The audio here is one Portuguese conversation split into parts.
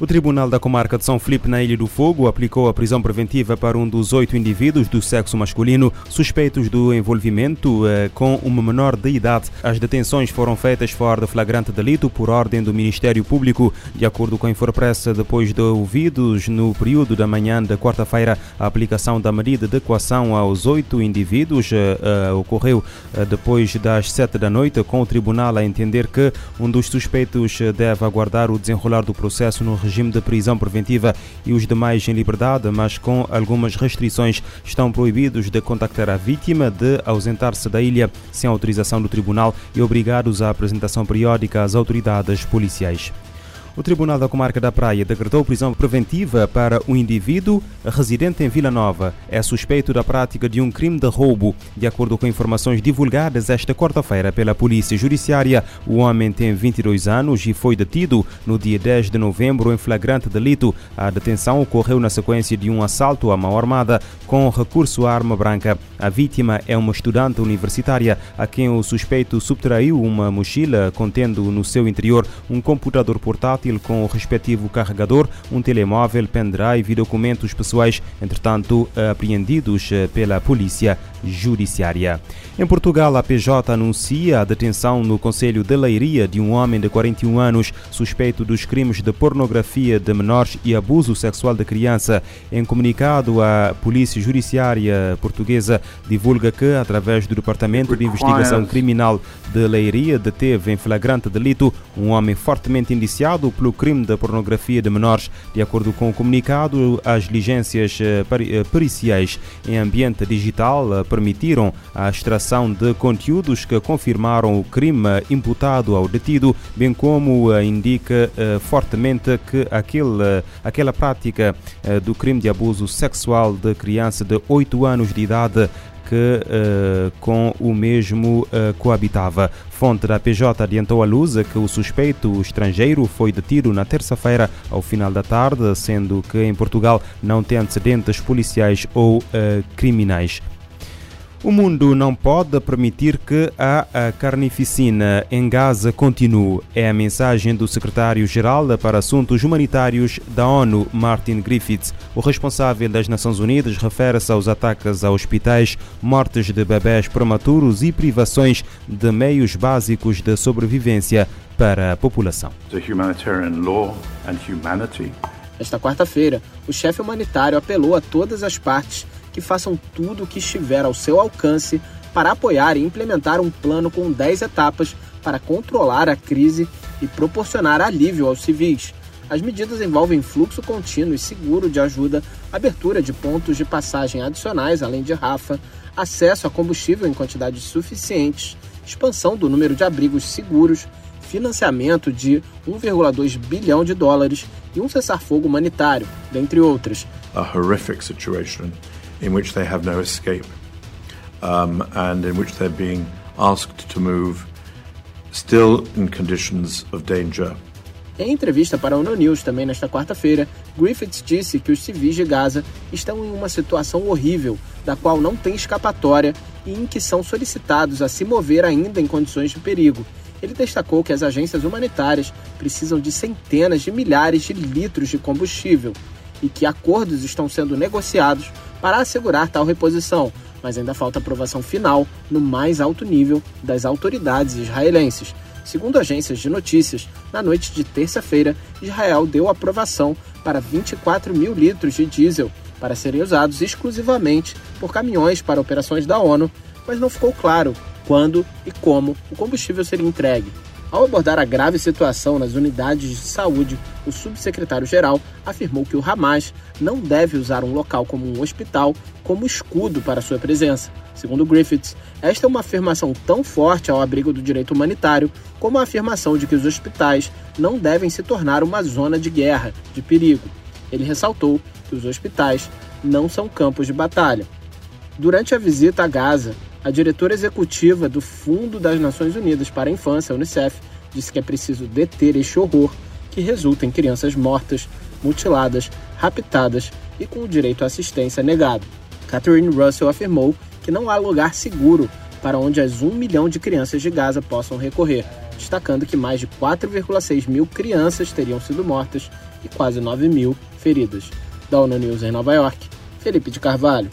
O Tribunal da Comarca de São Felipe, na Ilha do Fogo, aplicou a prisão preventiva para um dos oito indivíduos do sexo masculino suspeitos do envolvimento eh, com uma menor de idade. As detenções foram feitas fora de flagrante delito por ordem do Ministério Público. De acordo com a Infopressa, depois de ouvidos no período da manhã da quarta-feira, a aplicação da medida de equação aos oito indivíduos eh, eh, ocorreu eh, depois das sete da noite, com o Tribunal a entender que um dos suspeitos eh, deve aguardar o desenrolar do processo no regime de prisão preventiva e os demais em liberdade, mas com algumas restrições. Estão proibidos de contactar a vítima, de ausentar-se da ilha sem autorização do tribunal e obrigados à apresentação periódica às autoridades policiais. O Tribunal da Comarca da Praia decretou prisão preventiva para um indivíduo residente em Vila Nova. É suspeito da prática de um crime de roubo. De acordo com informações divulgadas esta quarta-feira pela Polícia Judiciária, o homem tem 22 anos e foi detido no dia 10 de novembro em flagrante delito. A detenção ocorreu na sequência de um assalto à mão armada com recurso à arma branca. A vítima é uma estudante universitária a quem o suspeito subtraiu uma mochila contendo no seu interior um computador portátil com o respectivo carregador, um telemóvel, pendrive e documentos pessoais, entretanto apreendidos eh, pela Polícia Judiciária. Em Portugal, a PJ anuncia a detenção no Conselho de Leiria de um homem de 41 anos suspeito dos crimes de pornografia de menores e abuso sexual de criança. Em comunicado, a Polícia Judiciária Portuguesa divulga que, através do Departamento de Investigação Criminal de Leiria, deteve em flagrante delito um homem fortemente indiciado pelo crime de pornografia de menores. De acordo com o comunicado, as diligências eh, eh, periciais em ambiente digital eh, permitiram a extração de conteúdos que confirmaram o crime imputado ao detido, bem como indica fortemente que aquele, aquela prática do crime de abuso sexual de criança de 8 anos de idade que uh, com o mesmo uh, coabitava. Fonte da PJ adiantou à luz que o suspeito estrangeiro foi detido na terça-feira ao final da tarde, sendo que em Portugal não tem antecedentes policiais ou uh, criminais. O mundo não pode permitir que a carnificina em Gaza continue. É a mensagem do secretário-geral para Assuntos Humanitários da ONU, Martin Griffiths. O responsável das Nações Unidas refere-se aos ataques a hospitais, mortes de bebés prematuros e privações de meios básicos de sobrevivência para a população. Esta quarta-feira, o chefe humanitário apelou a todas as partes façam tudo o que estiver ao seu alcance para apoiar e implementar um plano com 10 etapas para controlar a crise e proporcionar alívio aos civis. As medidas envolvem fluxo contínuo e seguro de ajuda, abertura de pontos de passagem adicionais além de Rafa, acesso a combustível em quantidades suficientes, expansão do número de abrigos seguros, financiamento de 1,2 bilhão de dólares e um cessar-fogo humanitário, dentre outras. A horrific situation in which they have no escape um, and in which they're being asked to move still in conditions of danger. Em entrevista para a ONU também nesta quarta-feira, Griffiths disse que os civis de Gaza estão em uma situação horrível, da qual não tem escapatória e em que são solicitados a se mover ainda em condições de perigo. Ele destacou que as agências humanitárias precisam de centenas de milhares de litros de combustível e que acordos estão sendo negociados para assegurar tal reposição, mas ainda falta aprovação final no mais alto nível das autoridades israelenses. Segundo agências de notícias, na noite de terça-feira, Israel deu aprovação para 24 mil litros de diesel para serem usados exclusivamente por caminhões para operações da ONU, mas não ficou claro quando e como o combustível seria entregue. Ao abordar a grave situação nas unidades de saúde, o subsecretário-geral afirmou que o Hamas não deve usar um local como um hospital como escudo para sua presença. Segundo Griffiths, esta é uma afirmação tão forte ao abrigo do direito humanitário como a afirmação de que os hospitais não devem se tornar uma zona de guerra, de perigo. Ele ressaltou que os hospitais não são campos de batalha. Durante a visita a Gaza, a diretora executiva do Fundo das Nações Unidas para a Infância, Unicef, disse que é preciso deter este horror que resulta em crianças mortas, mutiladas, raptadas e com o direito à assistência negado. Catherine Russell afirmou que não há lugar seguro para onde as um milhão de crianças de Gaza possam recorrer. destacando que mais de 4,6 mil crianças teriam sido mortas e quase 9 mil feridas. Da ONU News em Nova York, Felipe de Carvalho.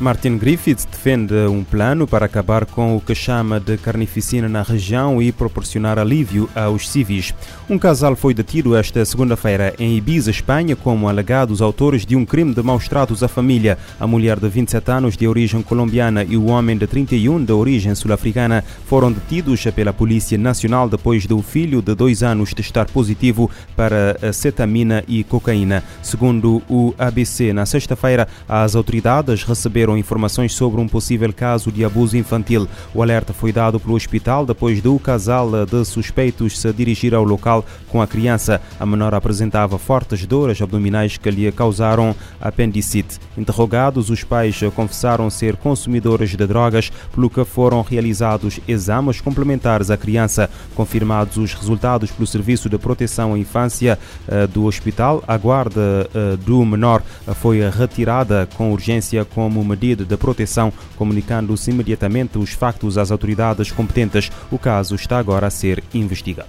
Martin Griffiths defende um plano para acabar com o que chama de carnificina na região e proporcionar alívio aos civis. Um casal foi detido esta segunda-feira em Ibiza, Espanha, como alegados autores de um crime de maus tratos à família. A mulher de 27 anos de origem colombiana e o homem de 31 de origem sul-africana foram detidos pela Polícia Nacional depois do filho de dois anos testar positivo para cetamina e cocaína. Segundo o ABC, na sexta-feira, as autoridades receberam receberam informações sobre um possível caso de abuso infantil. O alerta foi dado pelo hospital depois do casal de suspeitos se dirigir ao local com a criança. A menor apresentava fortes dores abdominais que lhe causaram apendicite. Interrogados, os pais confessaram ser consumidores de drogas, pelo que foram realizados exames complementares à criança. Confirmados os resultados pelo Serviço de Proteção à Infância eh, do hospital, a guarda eh, do menor foi retirada com urgência como medida de proteção, comunicando-se imediatamente os factos às autoridades competentes. O caso está agora a ser investigado.